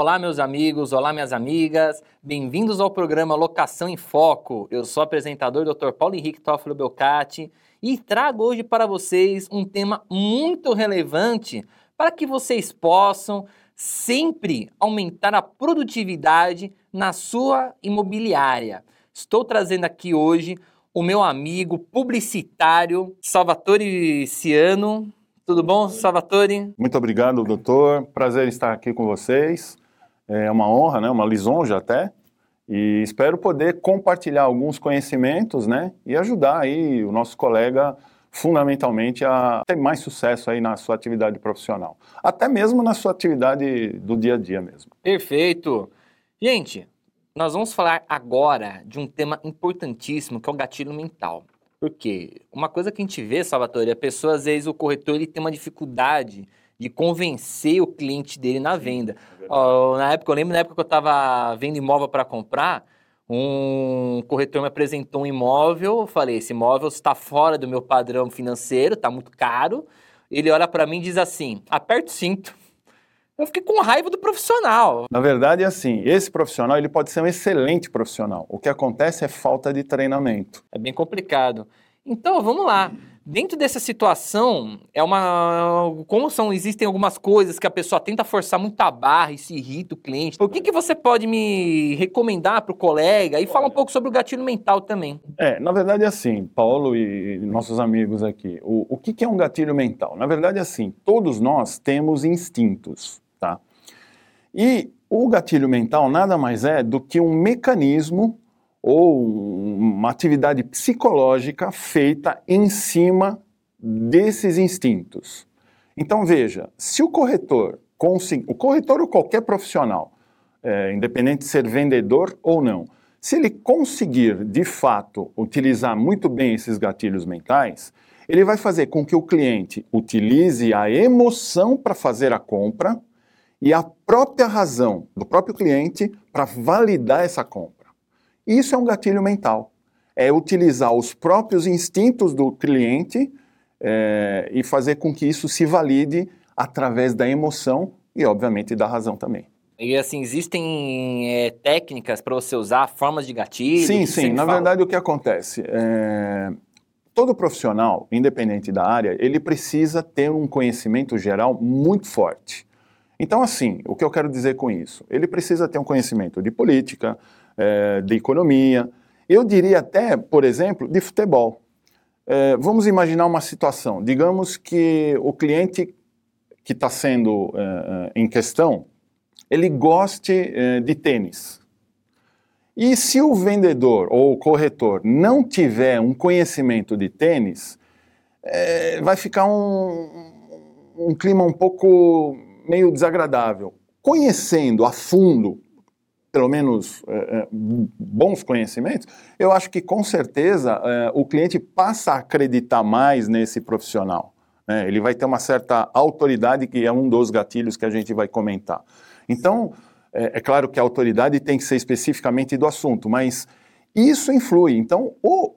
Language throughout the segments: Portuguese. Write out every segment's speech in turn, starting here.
Olá, meus amigos, olá, minhas amigas. Bem-vindos ao programa Locação em Foco. Eu sou o apresentador Dr. Paulo Henrique Toffolo Belcati e trago hoje para vocês um tema muito relevante para que vocês possam sempre aumentar a produtividade na sua imobiliária. Estou trazendo aqui hoje o meu amigo publicitário Salvatore Ciano. Tudo bom, Salvatore? Muito obrigado, doutor. Prazer em estar aqui com vocês. É uma honra, né? uma lisonja até. E espero poder compartilhar alguns conhecimentos né? e ajudar aí o nosso colega fundamentalmente a ter mais sucesso aí na sua atividade profissional. Até mesmo na sua atividade do dia a dia mesmo. Perfeito. Gente, nós vamos falar agora de um tema importantíssimo que é o gatilho mental. Porque uma coisa que a gente vê, Salvatore, é a pessoa, às vezes, o corretor ele tem uma dificuldade de convencer o cliente dele na venda. Oh, na época, eu lembro na época que eu estava vendo imóvel para comprar, um corretor me apresentou um imóvel, eu falei, esse imóvel está fora do meu padrão financeiro, está muito caro. Ele olha para mim e diz assim, aperta o cinto. Eu fiquei com raiva do profissional. Na verdade, é assim, esse profissional ele pode ser um excelente profissional. O que acontece é falta de treinamento. É bem complicado. Então, vamos lá. Dentro dessa situação, é uma. Como são, existem algumas coisas que a pessoa tenta forçar muito a barra e se irrita o cliente. O que, que você pode me recomendar para o colega e falar um pouco sobre o gatilho mental também? É, na verdade é assim, Paulo e nossos amigos aqui. O, o que, que é um gatilho mental? Na verdade é assim, todos nós temos instintos. Tá? E o gatilho mental nada mais é do que um mecanismo ou uma atividade psicológica feita em cima desses instintos. Então veja, se o corretor o corretor ou qualquer profissional, é, independente de ser vendedor ou não, se ele conseguir de fato utilizar muito bem esses gatilhos mentais, ele vai fazer com que o cliente utilize a emoção para fazer a compra e a própria razão do próprio cliente para validar essa compra. Isso é um gatilho mental. É utilizar os próprios instintos do cliente é, e fazer com que isso se valide através da emoção e, obviamente, da razão também. E assim, existem é, técnicas para você usar, formas de gatilho? Sim, sim. Na fala? verdade, o que acontece? É, todo profissional, independente da área, ele precisa ter um conhecimento geral muito forte. Então, assim, o que eu quero dizer com isso? Ele precisa ter um conhecimento de política, é, de economia, eu diria até, por exemplo, de futebol. É, vamos imaginar uma situação. Digamos que o cliente que está sendo é, em questão, ele goste de tênis. E se o vendedor ou o corretor não tiver um conhecimento de tênis, vai ficar um, um clima um pouco meio desagradável. Conhecendo a fundo, pelo menos é, é, bons conhecimentos, eu acho que com certeza é, o cliente passa a acreditar mais nesse profissional. Né? Ele vai ter uma certa autoridade, que é um dos gatilhos que a gente vai comentar. Então, é, é claro que a autoridade tem que ser especificamente do assunto, mas isso influi. Então, o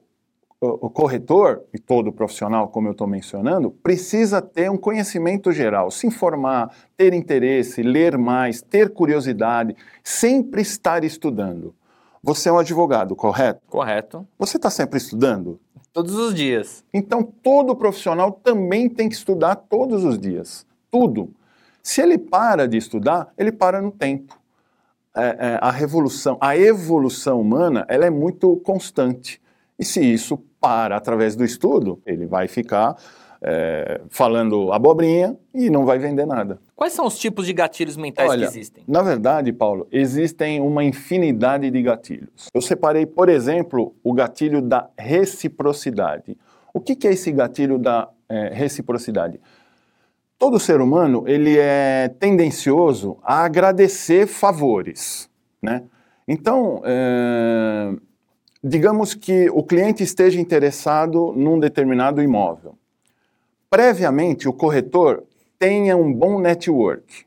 o corretor e todo profissional, como eu estou mencionando, precisa ter um conhecimento geral, se informar, ter interesse, ler mais, ter curiosidade, sempre estar estudando. Você é um advogado, correto? Correto. Você está sempre estudando? Todos os dias. Então, todo profissional também tem que estudar todos os dias. Tudo. Se ele para de estudar, ele para no tempo. É, é, a revolução, a evolução humana, ela é muito constante. E se isso para através do estudo, ele vai ficar é, falando abobrinha e não vai vender nada. Quais são os tipos de gatilhos mentais Olha, que existem? Na verdade, Paulo, existem uma infinidade de gatilhos. Eu separei, por exemplo, o gatilho da reciprocidade. O que, que é esse gatilho da é, reciprocidade? Todo ser humano ele é tendencioso a agradecer favores, né? Então, é, digamos que o cliente esteja interessado num determinado imóvel. Previamente, o corretor tenha um bom network.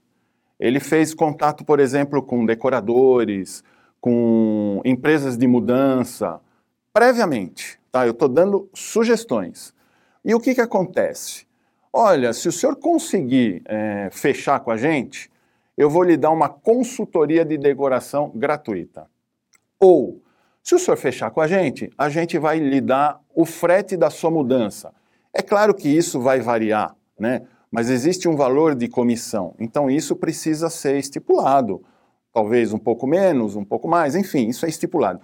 Ele fez contato, por exemplo, com decoradores, com empresas de mudança, previamente. Tá? Eu estou dando sugestões. E o que, que acontece? Olha, se o senhor conseguir é, fechar com a gente, eu vou lhe dar uma consultoria de decoração gratuita. Ou, se o senhor fechar com a gente, a gente vai lhe dar o frete da sua mudança. É claro que isso vai variar, né? Mas existe um valor de comissão. Então isso precisa ser estipulado. Talvez um pouco menos, um pouco mais, enfim, isso é estipulado.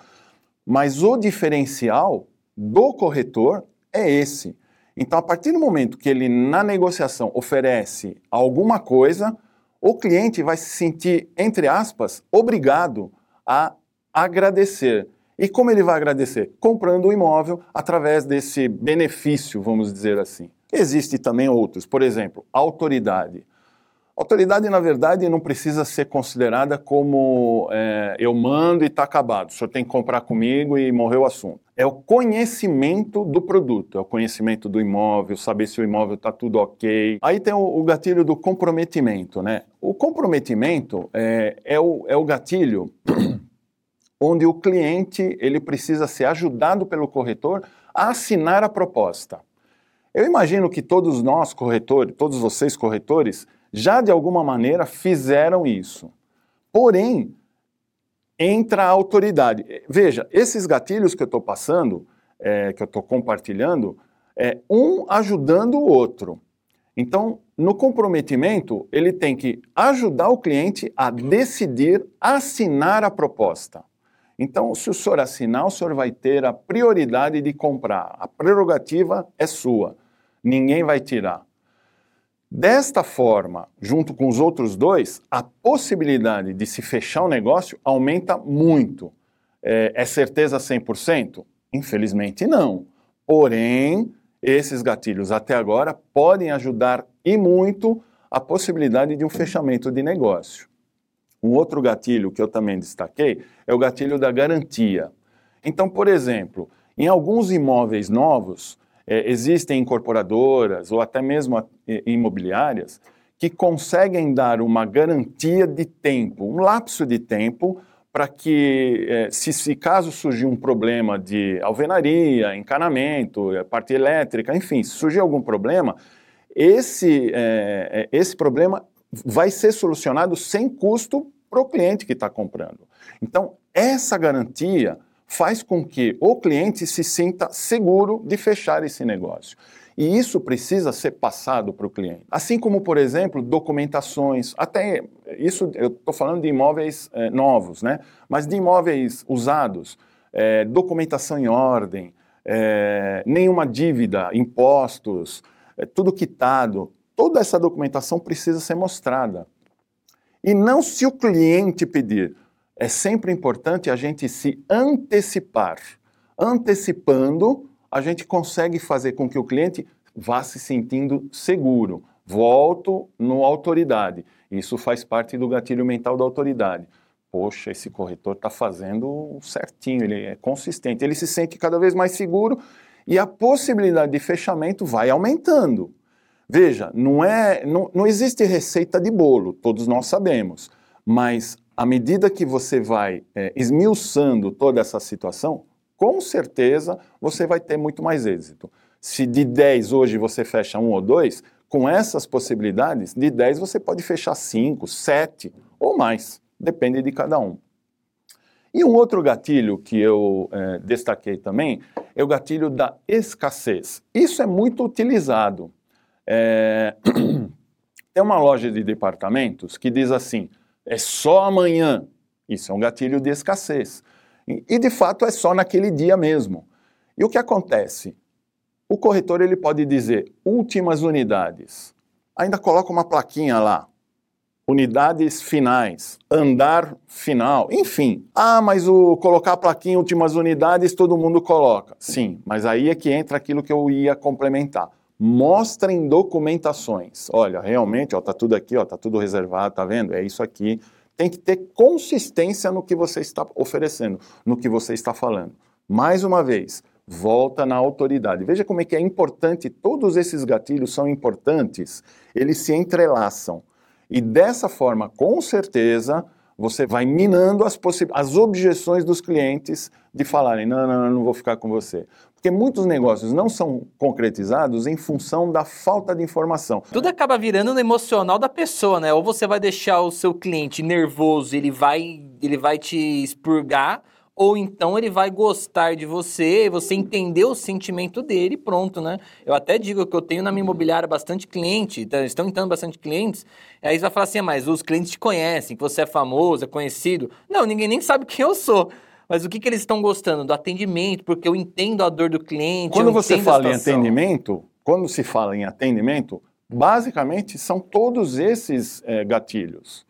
Mas o diferencial do corretor é esse. Então, a partir do momento que ele, na negociação, oferece alguma coisa, o cliente vai se sentir, entre aspas, obrigado a agradecer. E como ele vai agradecer? Comprando o imóvel através desse benefício, vamos dizer assim. Existem também outros, por exemplo, autoridade. Autoridade, na verdade, não precisa ser considerada como é, eu mando e está acabado, o senhor tem que comprar comigo e morreu o assunto. É o conhecimento do produto, é o conhecimento do imóvel, saber se o imóvel está tudo ok. Aí tem o, o, gatilho do comprometimento, né? O comprometimento é, é, o, é o gatilho onde o cliente ele precisa ser ajudado pelo corretor a assinar a proposta. Eu imagino que todos nós, corretores, todos vocês, corretores, já de alguma maneira fizeram isso. Porém, entra a autoridade. Veja, esses gatilhos que eu estou passando, é, que eu estou compartilhando, é um ajudando o outro. Então, no comprometimento, ele tem que ajudar o cliente a decidir assinar a proposta. Então, se o senhor assinar, o senhor vai ter a prioridade de comprar. A prerrogativa é sua. Ninguém vai tirar. Desta forma, junto com os outros dois, a possibilidade de se fechar o negócio aumenta muito. É, é certeza 100%? Infelizmente não. Porém, esses gatilhos até agora podem ajudar e muito a possibilidade de um fechamento de negócio. Um outro gatilho que eu também destaquei é o gatilho da garantia. Então, por exemplo, em alguns imóveis novos, é, existem incorporadoras ou até mesmo é, imobiliárias que conseguem dar uma garantia de tempo, um lapso de tempo, para que, é, se, se, caso surgir um problema de alvenaria, encanamento, é, parte elétrica, enfim, se surgir algum problema, esse, é, é esse problema vai ser solucionado sem custo para o cliente que está comprando. Então, essa garantia faz com que o cliente se sinta seguro de fechar esse negócio. E isso precisa ser passado para o cliente. Assim como, por exemplo, documentações, até isso eu estou falando de imóveis é, novos, né? Mas de imóveis usados, é, documentação em ordem, é, nenhuma dívida, impostos, tudo quitado, toda essa documentação precisa ser mostrada. E não se o cliente pedir. É sempre importante a gente se antecipar. Antecipando, a gente consegue fazer com que o cliente vá se sentindo seguro. Volto no autoridade. Isso faz parte do gatilho mental da autoridade. Poxa, esse corretor está fazendo certinho, ele é consistente, ele se sente cada vez mais seguro e a possibilidade de fechamento vai aumentando. Veja, não, é, não, não existe receita de bolo, todos nós sabemos, mas à medida que você vai é, esmiuçando toda essa situação, com certeza você vai ter muito mais êxito. Se de 10 hoje você fecha um ou dois, com essas possibilidades, de 10 você pode fechar 5, 7 ou mais, depende de cada um. E um outro gatilho que eu é, destaquei também é o gatilho da escassez. Isso é muito utilizado. É... Tem uma loja de departamentos que diz assim: é só amanhã. Isso é um gatilho de escassez. E, de fato é só naquele dia mesmo. E o que acontece? O corretor ele pode dizer últimas unidades. Ainda coloca uma plaquinha lá. Unidades finais, andar final, enfim. Ah, mas o colocar a plaquinha últimas unidades todo mundo coloca. Sim, mas aí é que entra aquilo que eu ia complementar mostrem documentações. Olha, realmente, ó, tá tudo aqui, ó, tá tudo reservado, tá vendo? É isso aqui. Tem que ter consistência no que você está oferecendo, no que você está falando. Mais uma vez, volta na autoridade. Veja como é que é importante, todos esses gatilhos são importantes, eles se entrelaçam. E dessa forma, com certeza, você vai minando as, as objeções dos clientes de falarem: não, não, não, não vou ficar com você. Porque muitos negócios não são concretizados em função da falta de informação. Tudo acaba virando no emocional da pessoa, né? Ou você vai deixar o seu cliente nervoso, ele vai, ele vai te expurgar, ou então ele vai gostar de você, você entender o sentimento dele pronto, né? Eu até digo que eu tenho na minha imobiliária bastante cliente, tá, estão entrando bastante clientes, aí você vai falar assim, ah, mas os clientes te conhecem, que você é famoso, é conhecido. Não, ninguém nem sabe quem eu sou. Mas o que, que eles estão gostando? Do atendimento, porque eu entendo a dor do cliente. Quando você fala em atendimento, quando se fala em atendimento, basicamente são todos esses é, gatilhos.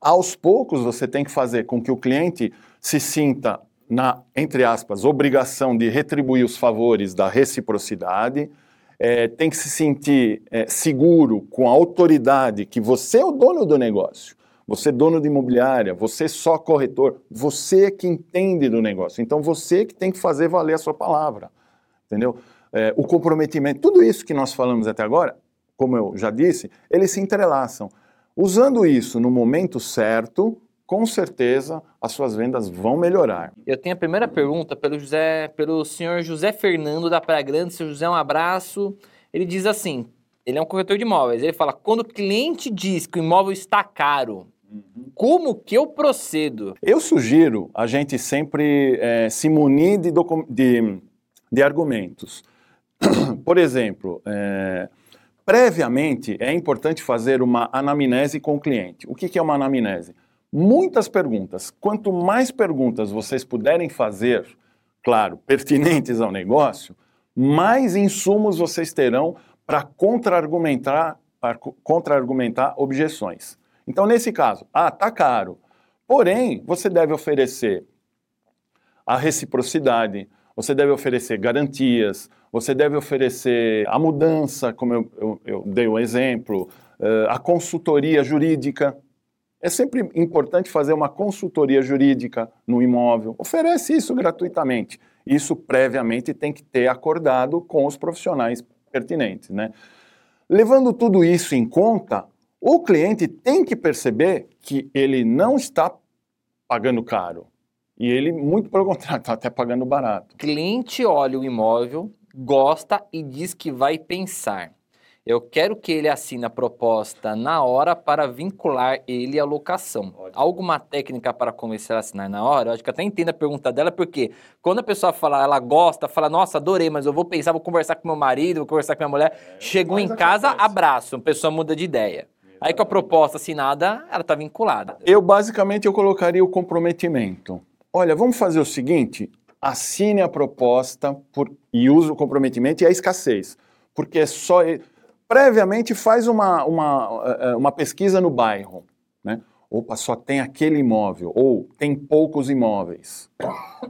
Aos poucos você tem que fazer com que o cliente se sinta na, entre aspas, obrigação de retribuir os favores da reciprocidade, é, tem que se sentir é, seguro com a autoridade que você é o dono do negócio. Você é dono de imobiliária, você é só corretor, você é que entende do negócio. Então você que tem que fazer valer a sua palavra, entendeu? É, o comprometimento, tudo isso que nós falamos até agora, como eu já disse, eles se entrelaçam. Usando isso no momento certo, com certeza as suas vendas vão melhorar. Eu tenho a primeira pergunta pelo José, pelo senhor José Fernando da Praia Grande. Senhor José, um abraço. Ele diz assim: ele é um corretor de imóveis. Ele fala: quando o cliente diz que o imóvel está caro, como que eu procedo? Eu sugiro a gente sempre é, se munir de, de, de argumentos. Por exemplo, é, previamente é importante fazer uma anamnese com o cliente. O que, que é uma anamnese? Muitas perguntas. Quanto mais perguntas vocês puderem fazer, claro, pertinentes ao negócio, mais insumos vocês terão para contra-argumentar contra objeções. Então, nesse caso, ah, tá caro. Porém, você deve oferecer a reciprocidade, você deve oferecer garantias, você deve oferecer a mudança, como eu, eu, eu dei o um exemplo, uh, a consultoria jurídica. É sempre importante fazer uma consultoria jurídica no imóvel. Oferece isso gratuitamente. Isso previamente tem que ter acordado com os profissionais pertinentes. Né? Levando tudo isso em conta, o cliente tem que perceber que ele não está pagando caro. E ele, muito pelo contrário, está até pagando barato. Cliente olha o imóvel, gosta e diz que vai pensar. Eu quero que ele assine a proposta na hora para vincular ele à locação. Ótimo. Alguma técnica para convencer a assinar na hora? Eu acho que até entendo a pergunta dela, porque quando a pessoa fala, ela gosta, fala, nossa, adorei, mas eu vou pensar, vou conversar com meu marido, vou conversar com minha mulher. É, Chegou em casa, acontece. abraço, a pessoa muda de ideia. Aí com a proposta assinada, ela está vinculada. Eu basicamente eu colocaria o comprometimento. Olha, vamos fazer o seguinte: assine a proposta por, e use o comprometimento e a escassez. Porque é só. Previamente faz uma, uma, eh, uma pesquisa no bairro. Né? Opa, só tem aquele imóvel, ou tem poucos imóveis.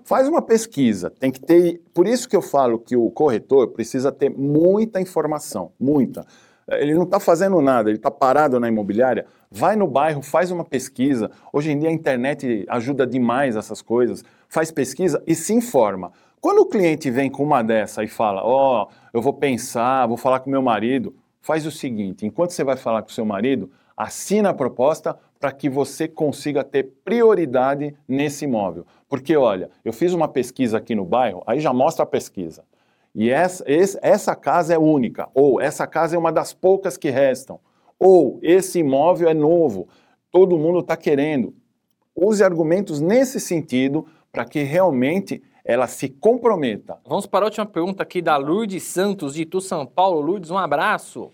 Faz uma pesquisa, tem que ter. Por isso que eu falo que o corretor precisa ter muita informação, muita ele não está fazendo nada, ele está parado na imobiliária, vai no bairro, faz uma pesquisa. Hoje em dia a internet ajuda demais essas coisas. Faz pesquisa e se informa. Quando o cliente vem com uma dessa e fala, ó, oh, eu vou pensar, vou falar com meu marido, faz o seguinte: enquanto você vai falar com seu marido, assina a proposta para que você consiga ter prioridade nesse imóvel. Porque, olha, eu fiz uma pesquisa aqui no bairro, aí já mostra a pesquisa. E essa, essa casa é única, ou essa casa é uma das poucas que restam, ou esse imóvel é novo, todo mundo está querendo. Use argumentos nesse sentido para que realmente ela se comprometa. Vamos para a última pergunta aqui da Lourdes Santos, de Itu, São Paulo. Lourdes, um abraço.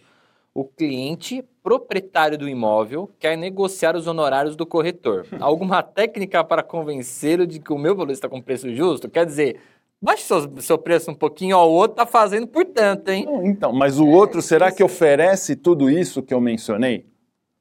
O cliente proprietário do imóvel quer negociar os honorários do corretor. Alguma técnica para convencê-lo de que o meu valor está com preço justo? Quer dizer, Baixe seu, seu preço um pouquinho, ó, o outro tá fazendo por tanto, hein? Não, então, mas o outro, será que oferece tudo isso que eu mencionei?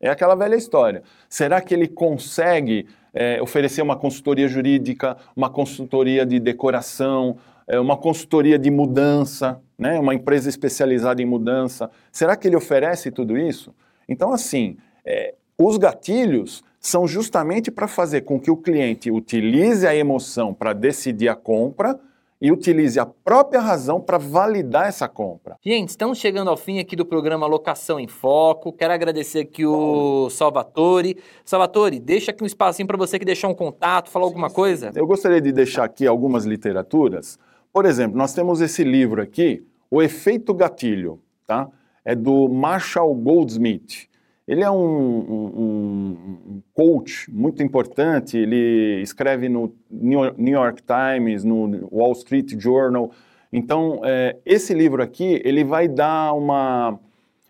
É aquela velha história. Será que ele consegue é, oferecer uma consultoria jurídica, uma consultoria de decoração, é, uma consultoria de mudança, né? uma empresa especializada em mudança? Será que ele oferece tudo isso? Então, assim, é, os gatilhos são justamente para fazer com que o cliente utilize a emoção para decidir a compra e utilize a própria razão para validar essa compra. Gente, estamos chegando ao fim aqui do programa Locação em Foco. Quero agradecer aqui o Salvatore. Salvatore, deixa aqui um espacinho para você que deixar um contato, falar alguma coisa. Eu gostaria de deixar aqui algumas literaturas. Por exemplo, nós temos esse livro aqui, O Efeito Gatilho, tá? É do Marshall Goldsmith. Ele é um, um, um, coach muito importante, ele escreve no New York Times, no Wall Street Journal. Então, é, esse livro aqui, ele vai dar uma,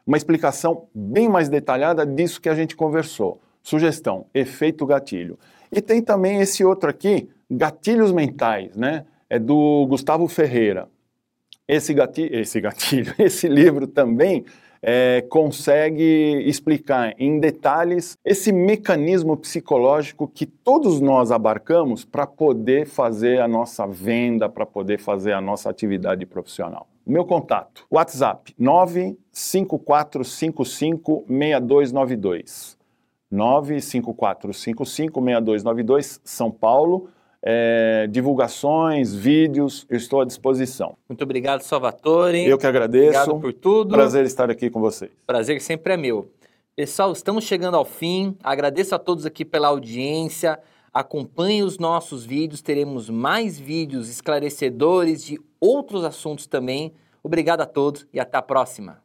uma explicação bem mais detalhada disso que a gente conversou. Sugestão, efeito gatilho. E tem também esse outro aqui, Gatilhos Mentais, né? É do Gustavo Ferreira. Esse gatilho, esse gatilho, esse livro também é, consegue explicar em detalhes esse mecanismo psicológico que todos nós abarcamos para poder fazer a nossa venda, para poder fazer a nossa atividade profissional. Meu contato, WhatsApp 954556292. 954556292, São Paulo é, divulgações, vídeos, eu estou à disposição. Muito obrigado, Salvatore. Eu que agradeço. Obrigado por tudo. Prazer estar aqui com vocês. Prazer sempre é meu. Pessoal, estamos chegando ao fim. Agradeço a todos aqui pela audiência. Acompanhe os nossos vídeos, teremos mais vídeos esclarecedores de outros assuntos também. Obrigado a todos e até a próxima.